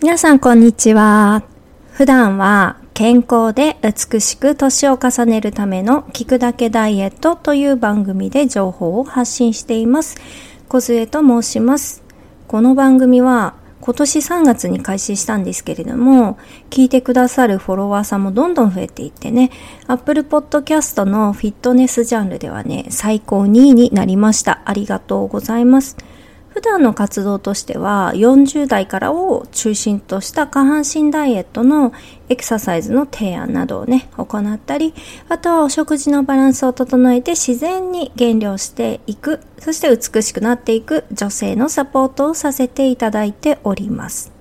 皆さんこんにちは。普段は健康で美しく年を重ねるための聞くだけダイエットという番組で情報を発信しています。小杖と申します。この番組は今年3月に開始したんですけれども、聞いてくださるフォロワーさんもどんどん増えていってね、Apple Podcast のフィットネスジャンルではね、最高2位になりました。ありがとうございます。普段の活動としては40代からを中心とした下半身ダイエットのエクササイズの提案などをね、行ったり、あとはお食事のバランスを整えて自然に減量していく、そして美しくなっていく女性のサポートをさせていただいております。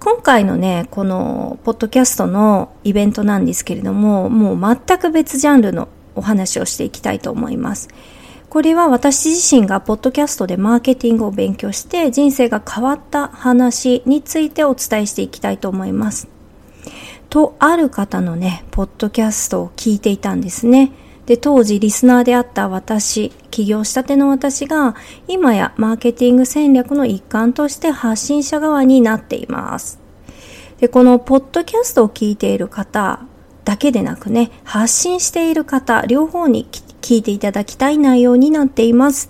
今回のね、このポッドキャストのイベントなんですけれども、もう全く別ジャンルのお話をしていきたいと思います。これは私自身がポッドキャストでマーケティングを勉強して人生が変わった話についてお伝えしていきたいと思います。とある方のね、ポッドキャストを聞いていたんですね。で、当時リスナーであった私、起業したての私が、今やマーケティング戦略の一環として発信者側になっています。で、このポッドキャストを聞いている方だけでなくね、発信している方、両方に聞いていただきたい内容になっています。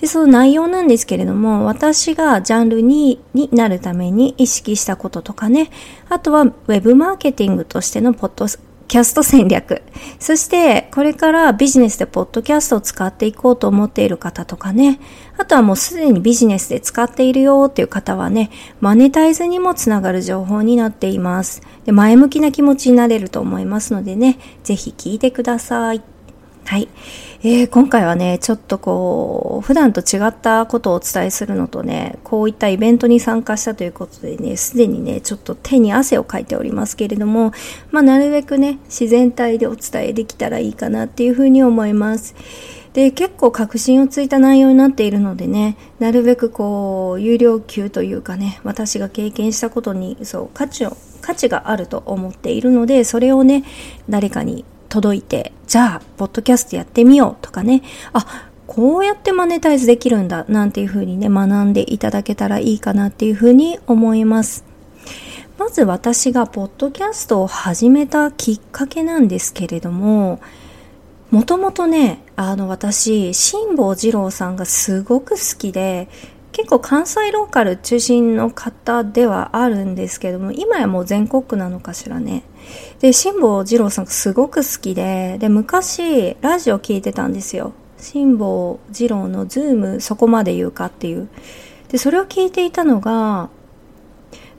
で、その内容なんですけれども、私がジャンルにになるために意識したこととかね、あとは web マーケティングとしてのポッドキャスト戦略、そしてこれからビジネスでポッドキャストを使っていこうと思っている方とかね、あとはもうすでにビジネスで使っているよっていう方はね、マネタイズにもつながる情報になっています。で前向きな気持ちになれると思いますのでね、ぜひ聞いてください。はい。えー、今回はね、ちょっとこう、普段と違ったことをお伝えするのとね、こういったイベントに参加したということでね、すでにね、ちょっと手に汗をかいておりますけれども、まあ、なるべくね、自然体でお伝えできたらいいかなっていうふうに思います。で、結構確信をついた内容になっているのでね、なるべくこう、有料級というかね、私が経験したことに、そう、価値を、価値があると思っているので、それをね、誰かに届いて、じゃあ、ポッドキャストやってみようとかね、あ、こうやってマネタイズできるんだ、なんていう風にね、学んでいただけたらいいかなっていう風に思います。まず私がポッドキャストを始めたきっかけなんですけれども、もともとね、あの私、辛坊二郎さんがすごく好きで、結構関西ローカル中心の方ではあるんですけども、今やもう全国区なのかしらね。で、辛坊二郎さんがすごく好きで、で、昔、ラジオ聞いてたんですよ。辛坊二郎のズームそこまで言うかっていう。で、それを聞いていたのが、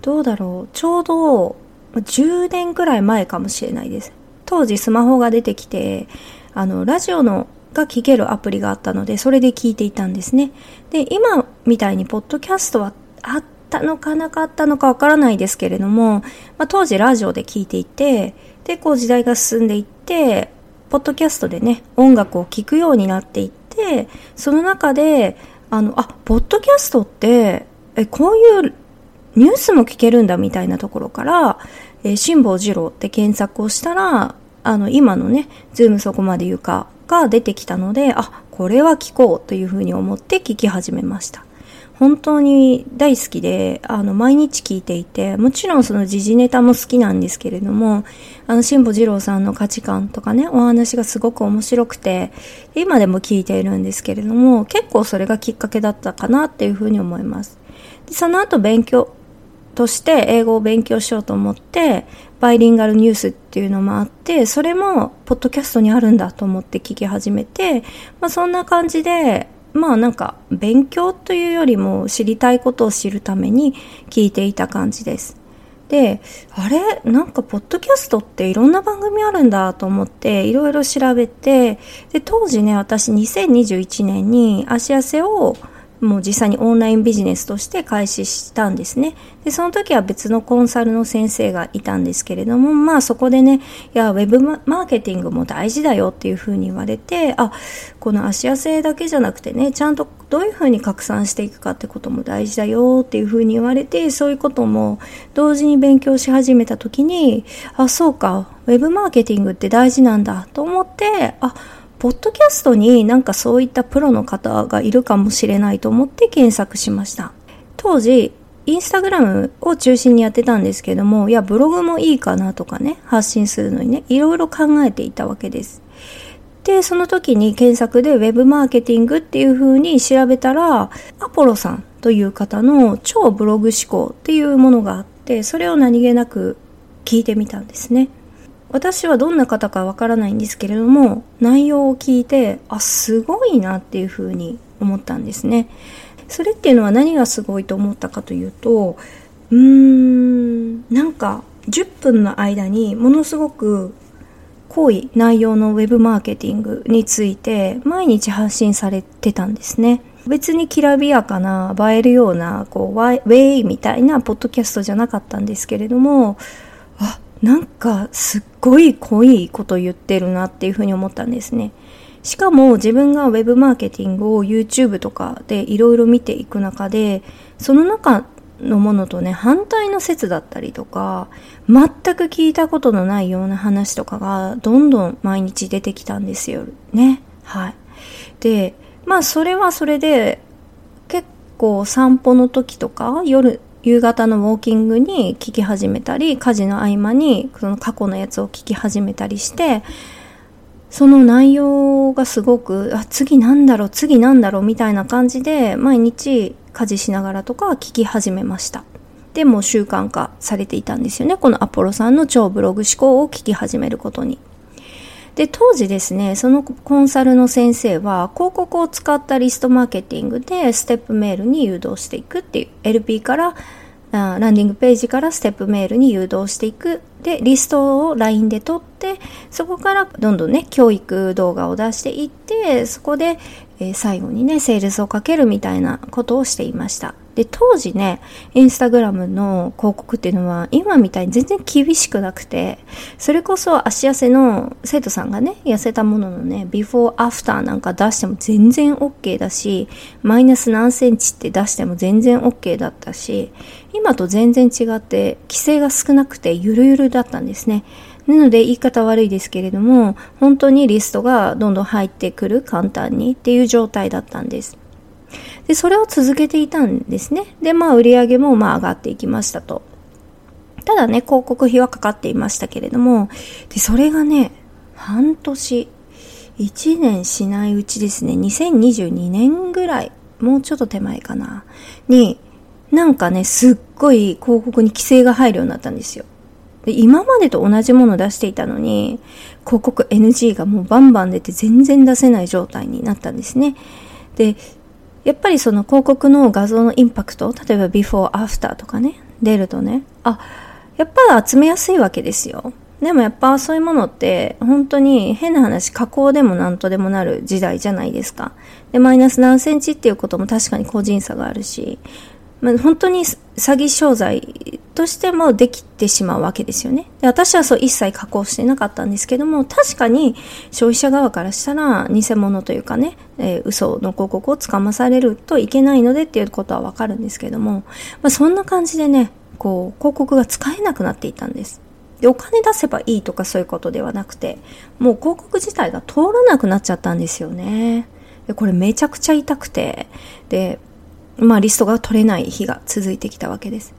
どうだろう、ちょうど10年くらい前かもしれないです。当時スマホが出てきて、あの、ラジオのが聞けるアプリがあったので、それで聞いていたんですね。で、今みたいにポッドキャストはあったのかなかったのかわからないですけれども、まあ、当時ラジオで聞いていて、で、こう時代が進んでいって、ポッドキャストでね、音楽を聴くようになっていって、その中で、あの、あ、ポッドキャストって、え、こういうニュースも聞けるんだみたいなところから、えー、辛坊二郎って検索をしたら、あの、今のね、ズームそこまで言うかが出てきたので、あ、これは聞こうというふうに思って聞き始めました。本当に大好きで、あの、毎日聞いていて、もちろんその時事ネタも好きなんですけれども、あの、辛坊二郎さんの価値観とかね、お話がすごく面白くて、今でも聞いているんですけれども、結構それがきっかけだったかなっていうふうに思います。でその後勉強として英語を勉強しようと思って、バイリンガルニュースっていうのもあって、それもポッドキャストにあるんだと思って聞き始めて、まあそんな感じで、まあなんか勉強というよりも知りたいことを知るために聞いていた感じです。で、あれ？なんかポッドキャストっていろんな番組あるんだと思っていろいろ調べて、で、当時ね、私2021年に足痩せをもう実際にオンラインビジネスとして開始したんですね。で、その時は別のコンサルの先生がいたんですけれども、まあそこでね、いや、ウェブマーケティングも大事だよっていうふうに言われて、あ、この足痩せだけじゃなくてね、ちゃんとどういうふうに拡散していくかってことも大事だよっていうふうに言われて、そういうことも同時に勉強し始めた時に、あ、そうか、ウェブマーケティングって大事なんだと思って、あ、ポッドキャストになんかそういったプロの方がいるかもしれないと思って検索しました。当時、インスタグラムを中心にやってたんですけども、いや、ブログもいいかなとかね、発信するのにね、いろいろ考えていたわけです。で、その時に検索で Web マーケティングっていう風に調べたら、アポロさんという方の超ブログ思考っていうものがあって、それを何気なく聞いてみたんですね。私はどんな方かわからないんですけれども、内容を聞いて、あ、すごいなっていう風に思ったんですね。それっていうのは何がすごいと思ったかというと、うーん、なんか10分の間にものすごく濃い内容のウェブマーケティングについて毎日発信されてたんですね。別にきらびやかな映えるようなこうウェイみたいなポッドキャストじゃなかったんですけれどもなんかすっごい濃いこと言ってるなっていうふうに思ったんですね。しかも自分がウェブマーケティングを YouTube とかでいろいろ見ていく中でその中のものとね反対の説だったりとか全く聞いたことのないような話とかがどんどん毎日出てきたんですよねはいでまあそれはそれで結構散歩の時とか夜夕方のウォーキングに聞き始めたり家事の合間にその過去のやつを聞き始めたりしてその内容がすごく、あ、次なんだろう、次なんだろうみたいな感じで、毎日家事しながらとか聞き始めました。でも習慣化されていたんですよね。このアポロさんの超ブログ思考を聞き始めることに。で、当時ですね、そのコンサルの先生は広告を使ったリストマーケティングでステップメールに誘導していくっていう LP からランディングページからステップメールに誘導していく。で、リストを LINE で取って、そこからどんどんね、教育動画を出していって、そこで、え、最後にね、セールスをかけるみたいなことをしていました。で、当時ね、インスタグラムの広告っていうのは今みたいに全然厳しくなくて、それこそ足痩せの生徒さんがね、痩せたもののね、ビフォーアフターなんか出しても全然 OK だし、マイナス何センチって出しても全然 OK だったし、今と全然違って規制が少なくてゆるゆるだったんですね。なので言い方悪いですけれども、本当にリストがどんどん入ってくる簡単にっていう状態だったんです。で、それを続けていたんですね。で、まあ売り上げもまあ上がっていきましたと。ただね、広告費はかかっていましたけれども、で、それがね、半年、1年しないうちですね、2022年ぐらい、もうちょっと手前かな、に、なんかね、すっごい広告に規制が入るようになったんですよ。で今までと同じものを出していたのに、広告 NG がもうバンバン出て全然出せない状態になったんですね。で、やっぱりその広告の画像のインパクト、例えばビフォーアフターとかね、出るとね、あ、やっぱ集めやすいわけですよ。でもやっぱそういうものって本当に変な話加工でも何とでもなる時代じゃないですか。で、マイナス何センチっていうことも確かに個人差があるし、まあ、本当に詐欺商材としてもできてしまうわけですよね。で私はそう一切加工してなかったんですけども、確かに消費者側からしたら偽物というかね、えー、嘘の広告をつかまされるといけないのでっていうことはわかるんですけども、まあ、そんな感じでね、こう、広告が使えなくなっていたんです。で、お金出せばいいとかそういうことではなくて、もう広告自体が通らなくなっちゃったんですよね。で、これめちゃくちゃ痛くて、で、まあリストが取れない日が続いてきたわけです。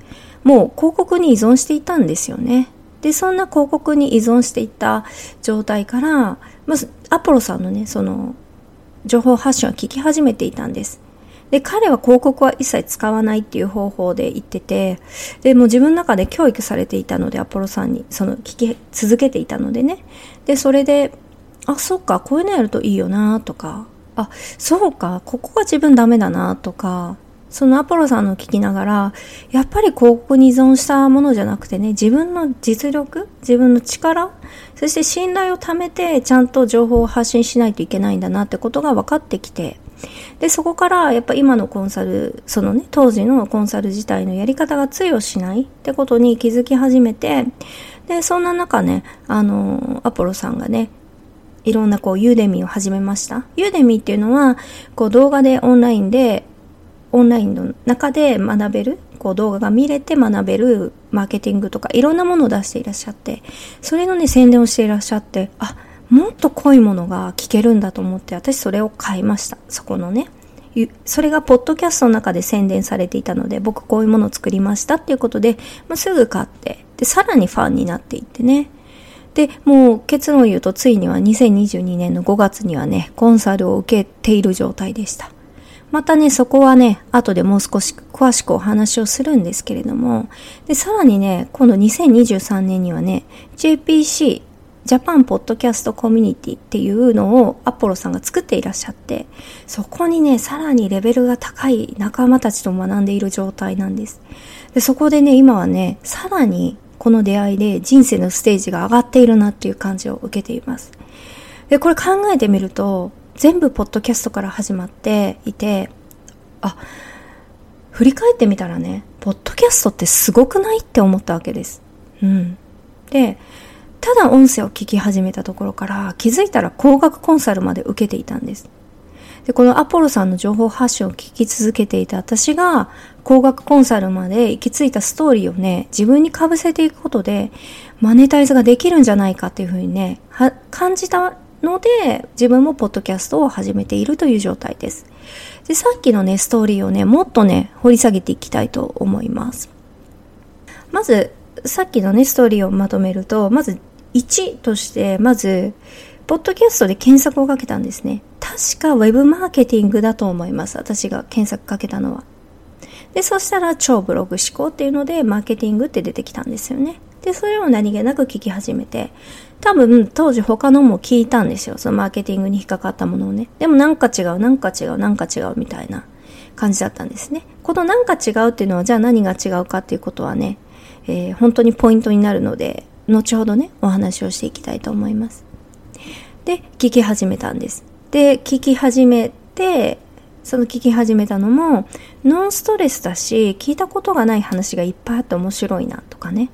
もう広告に依存していたんですよね。で、そんな広告に依存していた状態から、まず、アポロさんのね、その、情報発信は聞き始めていたんです。で、彼は広告は一切使わないっていう方法で言ってて、で、もう自分の中で教育されていたので、アポロさんに、その、聞き続けていたのでね。で、それで、あ、そっか、こういうのやるといいよなとか、あ、そうか、ここが自分ダメだなとか、そのアポロさんの聞きながら、やっぱり広告に依存したものじゃなくてね、自分の実力、自分の力、そして信頼を貯めて、ちゃんと情報を発信しないといけないんだなってことが分かってきて、で、そこから、やっぱ今のコンサル、そのね、当時のコンサル自体のやり方が通用しないってことに気づき始めて、で、そんな中ね、あの、アポロさんがね、いろんなこう、ユーデミーを始めました。ユーデミーっていうのは、こう、動画でオンラインでオンラインの中で学べる、こう動画が見れて学べるマーケティングとかいろんなものを出していらっしゃって、それのね、宣伝をしていらっしゃって、あ、もっと濃いものが聞けるんだと思って、私それを買いました。そこのね、それがポッドキャストの中で宣伝されていたので、僕こういうものを作りましたっていうことで、まあ、すぐ買って、で、さらにファンになっていってね。で、もう結論を言うと、ついには2022年の5月にはね、コンサルを受けている状態でした。またね、そこはね、後でもう少し詳しくお話をするんですけれども、で、さらにね、今度2023年にはね、JPC、ジャパンポッドキャストコミュニティっていうのをアポロさんが作っていらっしゃって、そこにね、さらにレベルが高い仲間たちと学んでいる状態なんです。で、そこでね、今はね、さらにこの出会いで人生のステージが上がっているなっていう感じを受けています。で、これ考えてみると、全部ポッドキャストから始まっていて、あ、振り返ってみたらね、ポッドキャストってすごくないって思ったわけです。うん。で、ただ音声を聞き始めたところから気づいたら高額コンサルまで受けていたんです。で、このアポロさんの情報発信を聞き続けていた私が高額コンサルまで行き着いたストーリーをね、自分に被せていくことでマネタイズができるんじゃないかっていうふうにね、感じたので、自分もポッドキャストを始めているという状態です。で、さっきのね、ストーリーをね、もっとね、掘り下げていきたいと思います。まず、さっきのね、ストーリーをまとめると、まず1として、まず、ポッドキャストで検索をかけたんですね。確か Web マーケティングだと思います。私が検索かけたのは。で、そしたら超ブログ思考っていうので、マーケティングって出てきたんですよね。で、それを何気なく聞き始めて、多分当時他のも聞いたんですよ。そのマーケティングに引っかかったものをね。でもなんか違う、なんか違う、なんか違うみたいな感じだったんですね。このなんか違うっていうのはじゃあ何が違うかっていうことはね、えー、本当にポイントになるので、後ほどね、お話をしていきたいと思います。で、聞き始めたんです。で、聞き始めて、その聞き始めたのも、ノンストレスだし、聞いたことがない話がいっぱいあって面白いなとかね、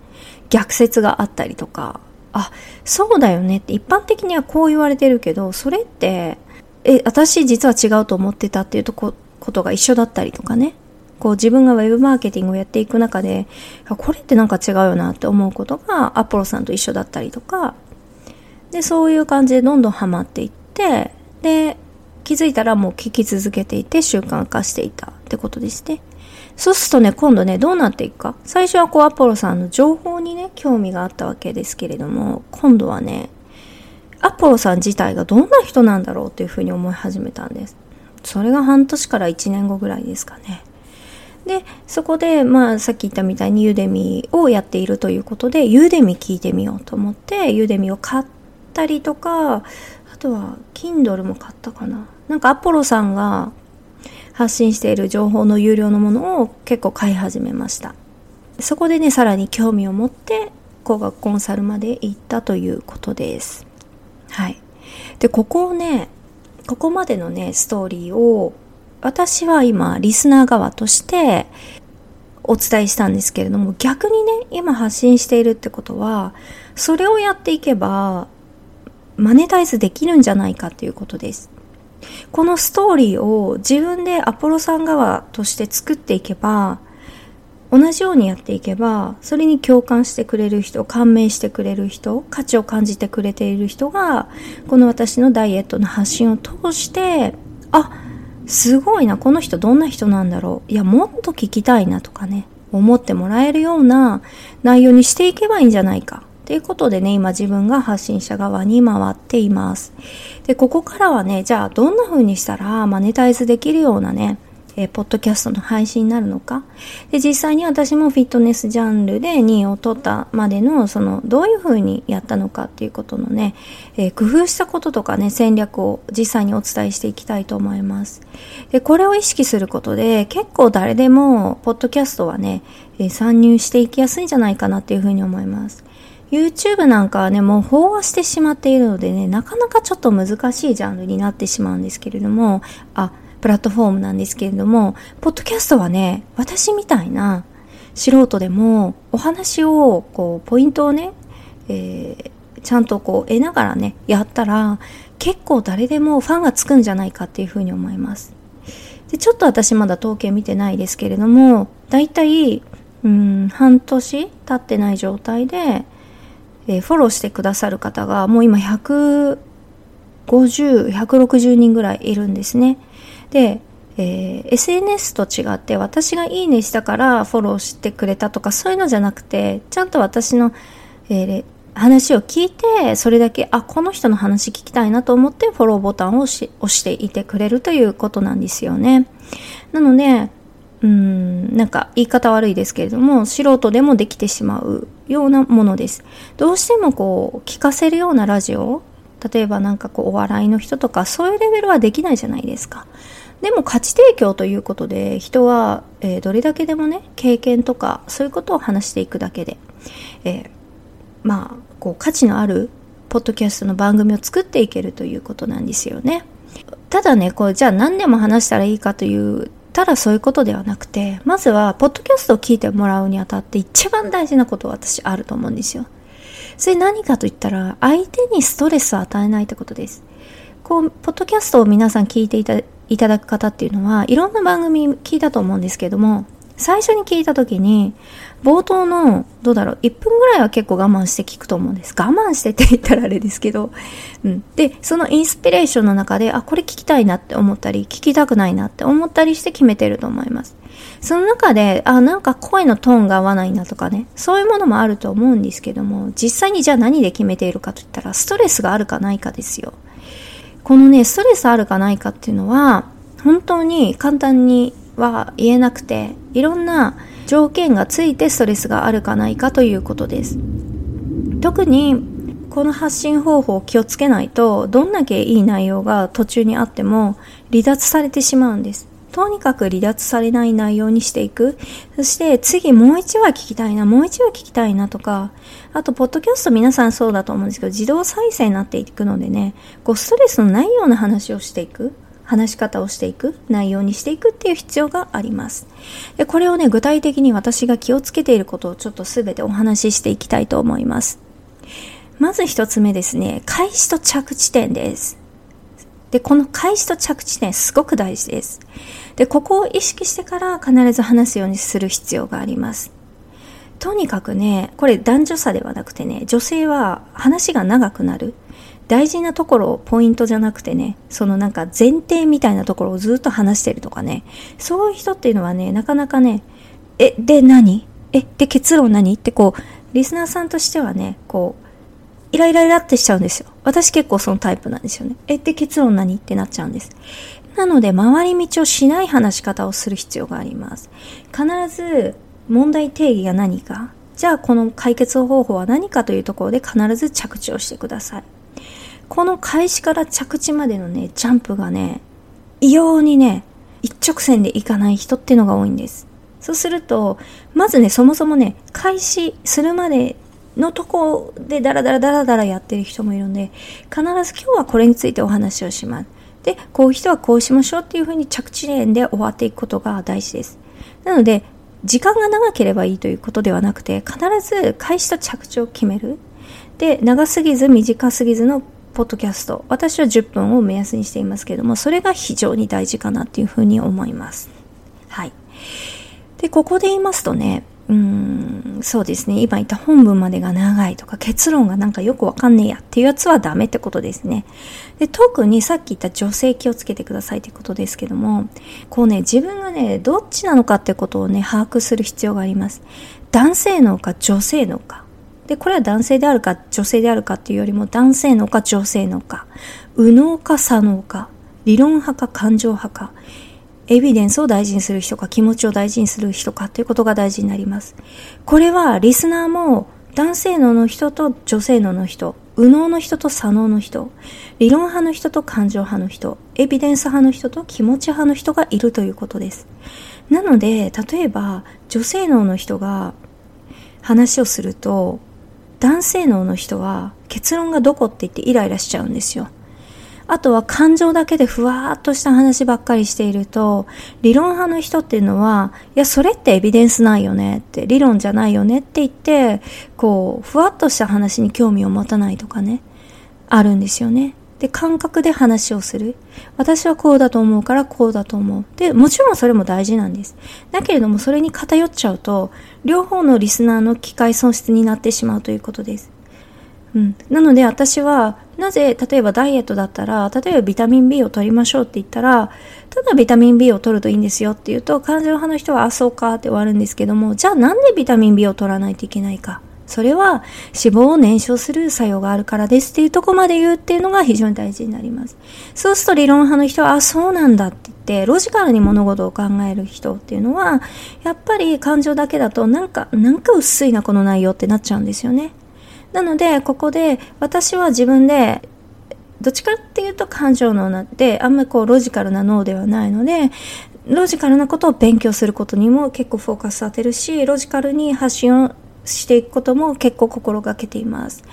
逆説があったりとか、あ、そうだよねって一般的にはこう言われてるけど、それって、え、私実は違うと思ってたっていうとこことが一緒だったりとかね。こう自分がウェブマーケティングをやっていく中で、これってなんか違うよなって思うことがアポロさんと一緒だったりとか、で、そういう感じでどんどんハマっていって、で、気づいたらもう聞き続けていて習慣化していたってことですね。そうするとね、今度ね、どうなっていくか。最初はこう、アポロさんの情報にね、興味があったわけですけれども、今度はね、アポロさん自体がどんな人なんだろうっていうふうに思い始めたんです。それが半年から1年後ぐらいですかね。で、そこで、まあ、さっき言ったみたいにユーデミをやっているということで、ユーデミ聞いてみようと思って、ユーデミを買ったりとか、あとは、Kindle も買ったかな。なんかアポロさんが発信している情報の有料のものを結構買い始めました。そこでね、さらに興味を持って工学コンサルまで行ったということです。はい。で、ここをね、ここまでのね、ストーリーを私は今、リスナー側としてお伝えしたんですけれども、逆にね、今発信しているってことは、それをやっていけば、マネタイズできるんじゃないかっていうことです。このストーリーを自分でアポロさん側として作っていけば、同じようにやっていけば、それに共感してくれる人、感銘してくれる人、価値を感じてくれている人が、この私のダイエットの発信を通して、あ、すごいな、この人どんな人なんだろう。いや、もっと聞きたいなとかね、思ってもらえるような内容にしていけばいいんじゃないか。ということでね、今自分が発信者側に回っています。で、ここからはね、じゃあどんな風にしたらマネタイズできるようなね、えー、ポッドキャストの配信になるのか。で、実際に私もフィットネスジャンルで2位を取ったまでの、その、どういう風にやったのかっていうことのね、えー、工夫したこととかね、戦略を実際にお伝えしていきたいと思います。で、これを意識することで、結構誰でも、ポッドキャストはね、えー、参入していきやすいんじゃないかなっていう風に思います。YouTube なんかはね、もう飽和してしまっているのでね、なかなかちょっと難しいジャンルになってしまうんですけれども、あ、プラットフォームなんですけれども、ポッドキャストはね、私みたいな素人でもお話を、こう、ポイントをね、えー、ちゃんとこう得ながらね、やったら、結構誰でもファンがつくんじゃないかっていうふうに思います。で、ちょっと私まだ統計見てないですけれども、だいたい、うん、半年経ってない状態で、えー、フォローしてくださる方がもう今150、160人ぐらいいるんですね。で、えー、SNS と違って私がいいねしたからフォローしてくれたとかそういうのじゃなくてちゃんと私の、えー、話を聞いてそれだけあこの人の話聞きたいなと思ってフォローボタンを押していてくれるということなんですよねなのでうんなんか言い方悪いですけれども素人でもできてしまうようなものです。どうしてもこう聞かせるようなラジオ例えばなんかこうお笑いの人とかそういうレベルはできないじゃないですか。でも価値提供ということで人は、えー、どれだけでもね経験とかそういうことを話していくだけで、えー、まあこう価値のあるポッドキャストの番組を作っていけるということなんですよね。ただねこうじゃあ何でも話したらいいかというただそういうことではなくてまずはポッドキャストを聞いてもらうにあたって一番大事なことは私あると思うんですよ。それ何かと言ったら相手にストレスを与えないってことです。こうポッドキャストを皆さん聞いていたいただく方っていうのはいろんな番組聞いたと思うんですけども最初に聞いた時に冒頭のどうだろう1分ぐらいは結構我慢して聞くと思うんです。我慢してって言ったらあれですけど、うん、でそのインスピレーションの中であこれ聞きたいなって思ったり聞きたくないなって思ったりして決めてると思います。その中であなんか声のトーンが合わないなとかね。そういうものもあると思うんですけども実際にじゃあ何で決めているかといったらストレスがあるかないかですよ。このね、ストレスあるかないかっていうのは、本当に簡単には言えなくて、いろんな条件がついてストレスがあるかないかということです。特に、この発信方法を気をつけないと、どんだけいい内容が途中にあっても離脱されてしまうんです。とにかく離脱されない内容にしていく。そして次もう一話聞きたいな、もう一話聞きたいなとか、あと、ポッドキャスト皆さんそうだと思うんですけど、自動再生になっていくのでね、こうストレスのないような話をしていく。話し方をしていく、内容にしていくっていう必要があります。で、これをね、具体的に私が気をつけていることをちょっとすべてお話ししていきたいと思います。まず一つ目ですね、開始と着地点です。で、この開始と着地点すごく大事です。で、ここを意識してから必ず話すようにする必要があります。とにかくね、これ男女差ではなくてね、女性は話が長くなる。大事なところを、ポイントじゃなくてね、そのなんか前提みたいなところをずっと話してるとかね、そういう人っていうのはね、なかなかね、え、で何？え、で結論何？ってこう、リスナーさんとしてはね、こう、イライライラってしちゃうんですよ。私結構そのタイプなんですよね。え、で結論何？ってなっちゃうんです。なので、回り道をしない話し方をする必要があります。必ず、問題定義が何か。じゃあ、この解決方法は何かというところで必ず着地をしてください。この開始から着地までのね、ジャンプがね、異様にね、一直線でいかない人っていうのが多いんです。そうすると、まずね、そもそもね、開始するまでのとこでダラダラダラダラやってる人もいるんで、必ず今日はこれについてお話をします。で、こういう人はこうしましょうっていうふうに着地点で終わっていくことが大事です。なので、時間が長ければいいということではなくて、必ず開始と着地を決める。で、長すぎず短すぎずのポッドキャスト。私は10分を目安にしていますけれども、それが非常に大事かなっていうふうに思います。はい。で、ここで言いますとね、うん、そうですね。今言った本文までが長いとか、結論がなんかよくわかんねえやっていうやつはダメってことですね。で、特にさっき言った女性気をつけてくださいってことですけども、こうね、自分がね、どっちなのかってことをね、把握する必要があります。男性脳か女性脳か。で、これは男性であるか女性であるかっていうよりも男性脳か女性脳か、右脳か左脳か、理論派か感情派か、エビデンスを大事にする人か気持ちを大事にする人かということが大事になります。これはリスナーも男性脳の人と女性脳の人、右脳の人と左脳の人、理論派の人と感情派の人、エビデンス派の人と気持ち派の人がいるということです。なので、例えば女性脳の人が話をすると、男性脳の人は結論がどこって言ってイライラしちゃうんですよ。あとは感情だけでふわーっとした話ばっかりしていると、理論派の人っていうのは、いや、それってエビデンスないよねって、理論じゃないよねって言って、こう、ふわっとした話に興味を持たないとかね、あるんですよね。で、感覚で話をする。私はこうだと思うからこうだと思う。で、もちろんそれも大事なんです。だけれども、それに偏っちゃうと、両方のリスナーの機会損失になってしまうということです。うん、なので私はなぜ例えばダイエットだったら例えばビタミン B を取りましょうって言ったらただビタミン B を取るといいんですよって言うと感情派の人はあそうかって終わるんですけどもじゃあなんでビタミン B を取らないといけないかそれは脂肪を燃焼する作用があるからですっていうとこまで言うっていうのが非常に大事になります。そうすると理論派の人は、あ、そうなんだって言って、ロジカルに物事を考える人っていうのは、やっぱり感情だけだとなんか、なんか薄いなこの内容ってなっちゃうんですよね。なので、ここで私は自分でどっちかっていうと感情脳なんで、あんまりこうロジカルな脳ではないので、ロジカルなことを勉強することにも結構フォーカス当てるし、ロジカルに発信をしていくことも結構心がけています。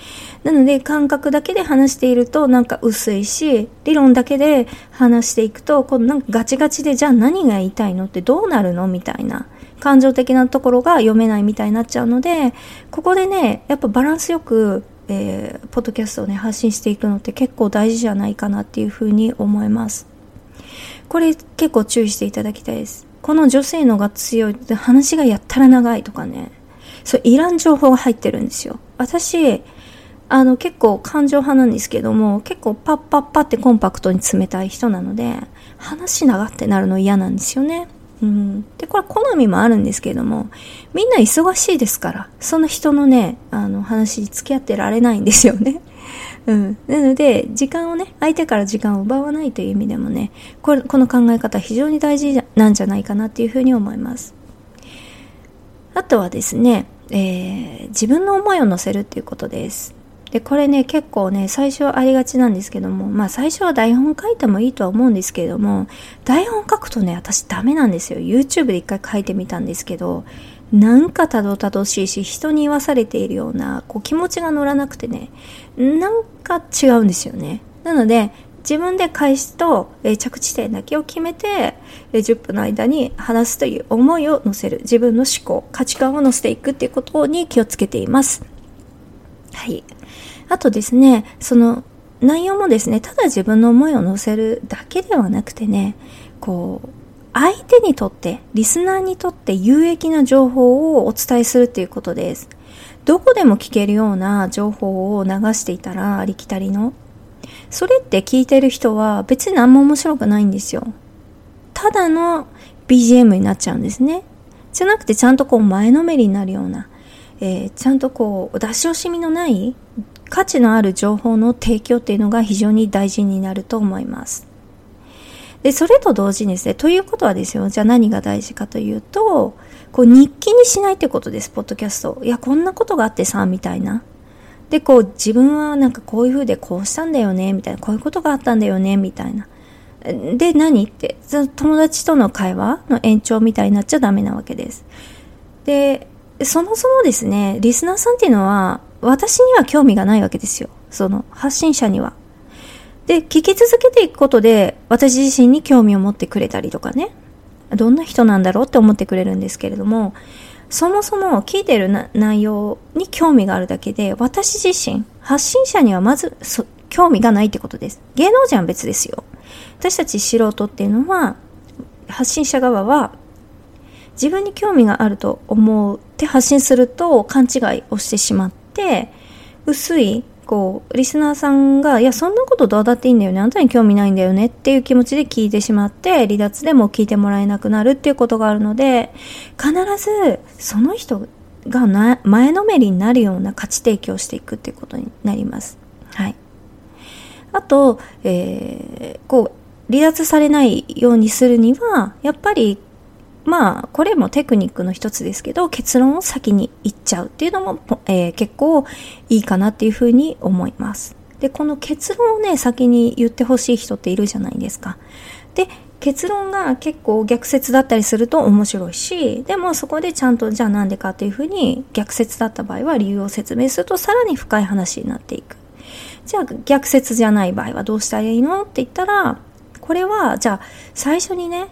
なので感覚だけで話しているとなんか薄いし、理論だけで話していくと、このなんかガチガチでじゃあ何が言いたいの？ってどうなるの？みたいな。感情的なところが読めないみたいになっちゃうので、ここでね、やっぱバランスよく、えー、ポッドキャストをね、発信していくのって結構大事じゃないかなっていうふうに思います。これ結構注意していただきたいです。この女性のが強い、話がやったら長いとかね、そう、いらん情報が入ってるんですよ。私、あの、結構感情派なんですけども、結構パッパッパってコンパクトに冷たい人なので、話長ってなるの嫌なんですよね。うん。で、これ好みもあるんですけども、みんな忙しいですから、その人のね、あの、話に付き合ってられないんですよね。うん。なので、時間をね、相手から時間を奪わないという意味でもね、これ、この考え方非常に大事なんじゃないかなっていうふうに思います。あとはですね、えー、自分の思いを乗せるっていうことです。で、これね、結構ね、最初はありがちなんですけども、まあ最初は台本書いてもいいとは思うんですけれども、台本書くとね、私ダメなんですよ。YouTube で一回書いてみたんですけど、なんかたどたどしいし、人に言わされているような、こう気持ちが乗らなくてね、なんか違うんですよね。なので、自分で開始と、え着地点だけを決めて、え10分の間に話すという思いを乗せる。自分の思考、価値観を乗せていくっていうことに気をつけています。はい。あとですね、その内容もですね、ただ自分の思いを乗せるだけではなくてね、こう、相手にとって、リスナーにとって有益な情報をお伝えするっていうことです。どこでも聞けるような情報を流していたら、ありきたりの、それって聞いてる人は別に何も面白くないんですよ。ただの BGM になっちゃうんですね。じゃなくてちゃんとこう前のめりになるような、えー、ちゃんとこう出し惜しみのない価値のある情報の提供っていうのが非常に大事になると思います。で、それと同時にですね、ということはですよ、じゃあ何が大事かというと、こう日記にしないってことです、ポッドキャスト。いや、こんなことがあってさ、みたいな。で、こう、自分はなんかこういう風でこうしたんだよね、みたいな、こういうことがあったんだよね、みたいな。で、何？って、友達との会話の延長みたいになっちゃダメなわけです。で、そもそもですね、リスナーさんっていうのは、私には興味がないわけですよ。その、発信者には。で、聞き続けていくことで、私自身に興味を持ってくれたりとかね、どんな人なんだろうって思ってくれるんですけれども、そもそも聞いてる内容に興味があるだけで、私自身、発信者にはまず興味がないってことです。芸能人は別ですよ。私たち素人っていうのは、発信者側は、自分に興味があると思って発信すると勘違いをしてしまって、薄いこう、リスナーさんが、いや、そんなことどうだっていいんだよね。あんたに興味ないんだよねっていう気持ちで聞いてしまって、離脱でも聞いてもらえなくなるっていうことがあるので、必ず、その人がな前のめりになるような価値提供していくっていうことになります。はい。あと、えー、こう、離脱されないようにするには、やっぱりまあ、これもテクニックの一つですけど、結論を先に言っちゃうっていうのも、えー、結構いいかなっていうふうに思います。で、この結論をね、先に言ってほしい人っているじゃないですか。で、結論が結構逆説だったりすると面白いし、でもそこでちゃんとじゃあなんでかっていうふうに逆説だった場合は理由を説明するとさらに深い話になっていく。じゃあ逆説じゃない場合はどうしたらいいの？って言ったら、これはじゃあ最初にね、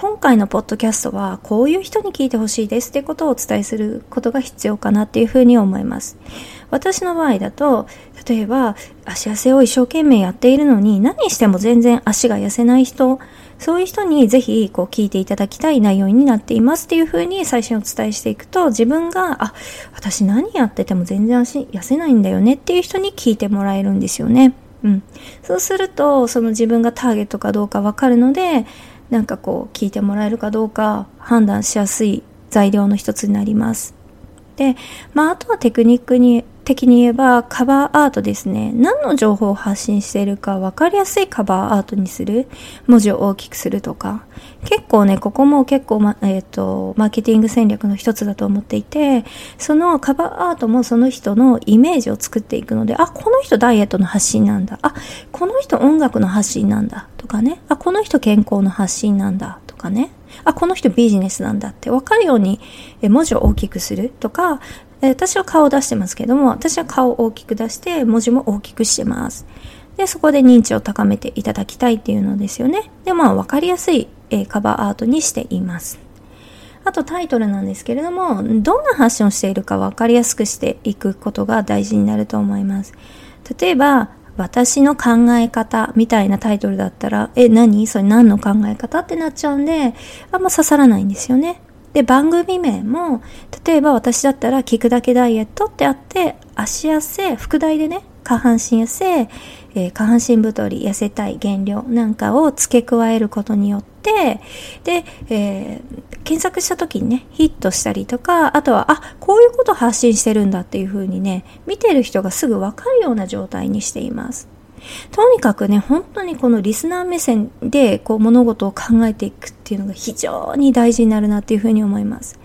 今回のポッドキャストはこういう人に聞いてほしいですってことをお伝えすることが必要かなっていうふうに思います。私の場合だと、例えば足痩せを一生懸命やっているのに何しても全然足が痩せない人、そういう人にぜひこう聞いていただきたい内容になっていますっていうふうに最初にお伝えしていくと自分が、あ、私何やってても全然足痩せないんだよねっていう人に聞いてもらえるんですよね。うん。そうすると、その自分がターゲットかどうかわかるので、なんかこう聞いてもらえるかどうか判断しやすい材料の一つになります。で、まあ、あとはテクニックに的に言えばカバーアートですね。何の情報を発信しているか分かりやすいカバーアートにする。文字を大きくするとか。結構ね、ここも結構、ま、えっ、ー、と、マーケティング戦略の一つだと思っていて、そのカバーアートもその人のイメージを作っていくので、あ、この人ダイエットの発信なんだ。あ、この人音楽の発信なんだ。とかね。あ、この人健康の発信なんだ。とかね。あ、この人ビジネスなんだって分かるように文字を大きくするとか、私は顔を出してますけども、私は顔を大きく出して文字も大きくしてます。で、そこで認知を高めていただきたいっていうのですよね。で、まあ分かりやすい、えカバーアートにしています。あとタイトルなんですけれども、どんな発信をしているか分かりやすくしていくことが大事になると思います。例えば、私の考え方みたいなタイトルだったら、え、何？それ何の考え方？ってなっちゃうんで、あんま刺さらないんですよね。で、番組名も、例えば私だったら、聞くだけダイエットってあって、足痩せ、副題でね、下半身痩せ、えー、下半身太り、痩せたい減量なんかを付け加えることによって、で、えー、検索した時にね、ヒットしたりとか、あとは、あ、こういうこと発信してるんだっていう風にね、見てる人がすぐわかるような状態にしています。とにかくね、本当にこのリスナー目線でこう物事を考えていくっていうのが非常に大事になるなっていうふうに思います。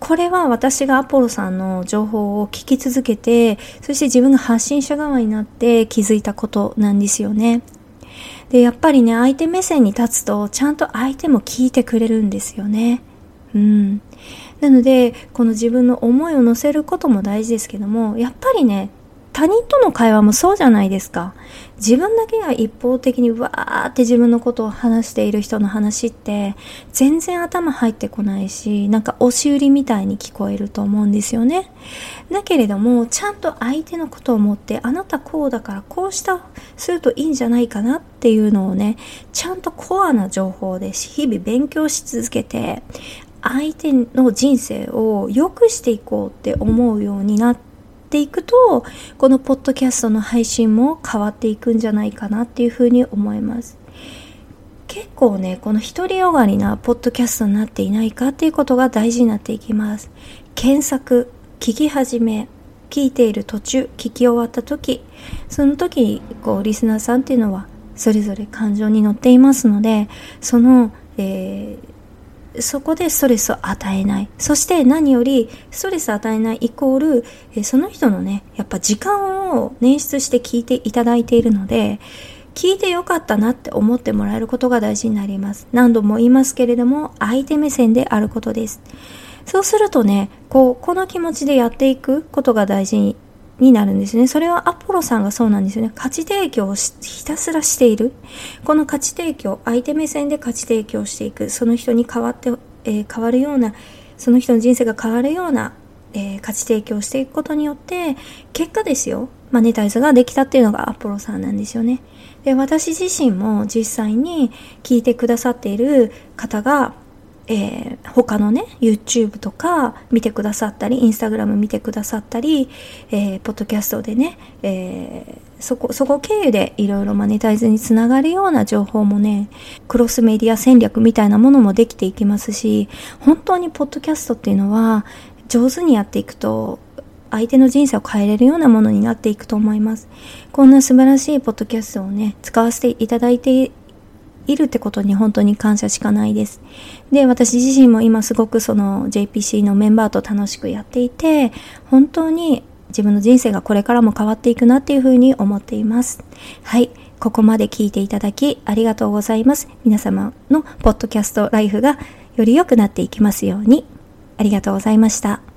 これは私がアポロさんの情報を聞き続けて、そして自分が発信者側になって気づいたことなんですよね。で、やっぱりね、相手目線に立つと、ちゃんと相手も聞いてくれるんですよね。うん。なので、この自分の思いを乗せることも大事ですけども、やっぱりね、他人との会話もそうじゃないですか。自分だけが一方的にわーって自分のことを話している人の話って全然頭入ってこないし、なんか押し売りみたいに聞こえると思うんですよね。だけれども、ちゃんと相手のことを思って、あなたこうだからこうしたするといいんじゃないかなっていうのをね、ちゃんとコアな情報で日々勉強し続けて、相手の人生を良くしていこうって思うようになってっていくとこのポッドキャストの配信も変わっていくんじゃないかなっていうふうに思います。結構ねこの独りよがりなポッドキャストになっていないかっていうことが大事になっていきます。検索聞き始め聞いている途中聞き終わった時その時こうリスナーさんっていうのはそれぞれ感情に乗っていますのでその、えーそこでストレスを与えない。そして何よりストレスを与えないイコール、えその人のね、やっぱ時間を捻出して聞いていただいているので、聞いてよかったなって思ってもらえることが大事になります。何度も言いますけれども、相手目線であることです。そうするとね、こう、この気持ちでやっていくことが大事になるんですね。それはアポロさんがそうなんですよね。価値提供をひたすらしている。この価値提供、相手目線で価値提供していく。その人に変わって、えー、変わるような、その人の人生が変わるような、えー、価値提供していくことによって、結果ですよ。マネタイズができたっていうのがアポロさんなんですよね。で、私自身も実際に聞いてくださっている方が、えー、他のね、YouTube とか見てくださったり、Instagram 見てくださったり、えー、ポッドキャストでね、えー、そこ、そこ経由でいろいろマネタイズにつながるような情報もね、クロスメディア戦略みたいなものもできていきますし、本当にポッドキャストっていうのは上手にやっていくと、相手の人生を変えれるようなものになっていくと思います。こんな素晴らしいポッドキャストをね、使わせていただいているってことに本当に感謝しかないです。で、私自身も今すごくその JPC のメンバーと楽しくやっていて、本当に自分の人生がこれからも変わっていくなっていうふうに思っています。はい。ここまで聞いていただきありがとうございます。皆様のポッドキャストライフがより良くなっていきますように。ありがとうございました。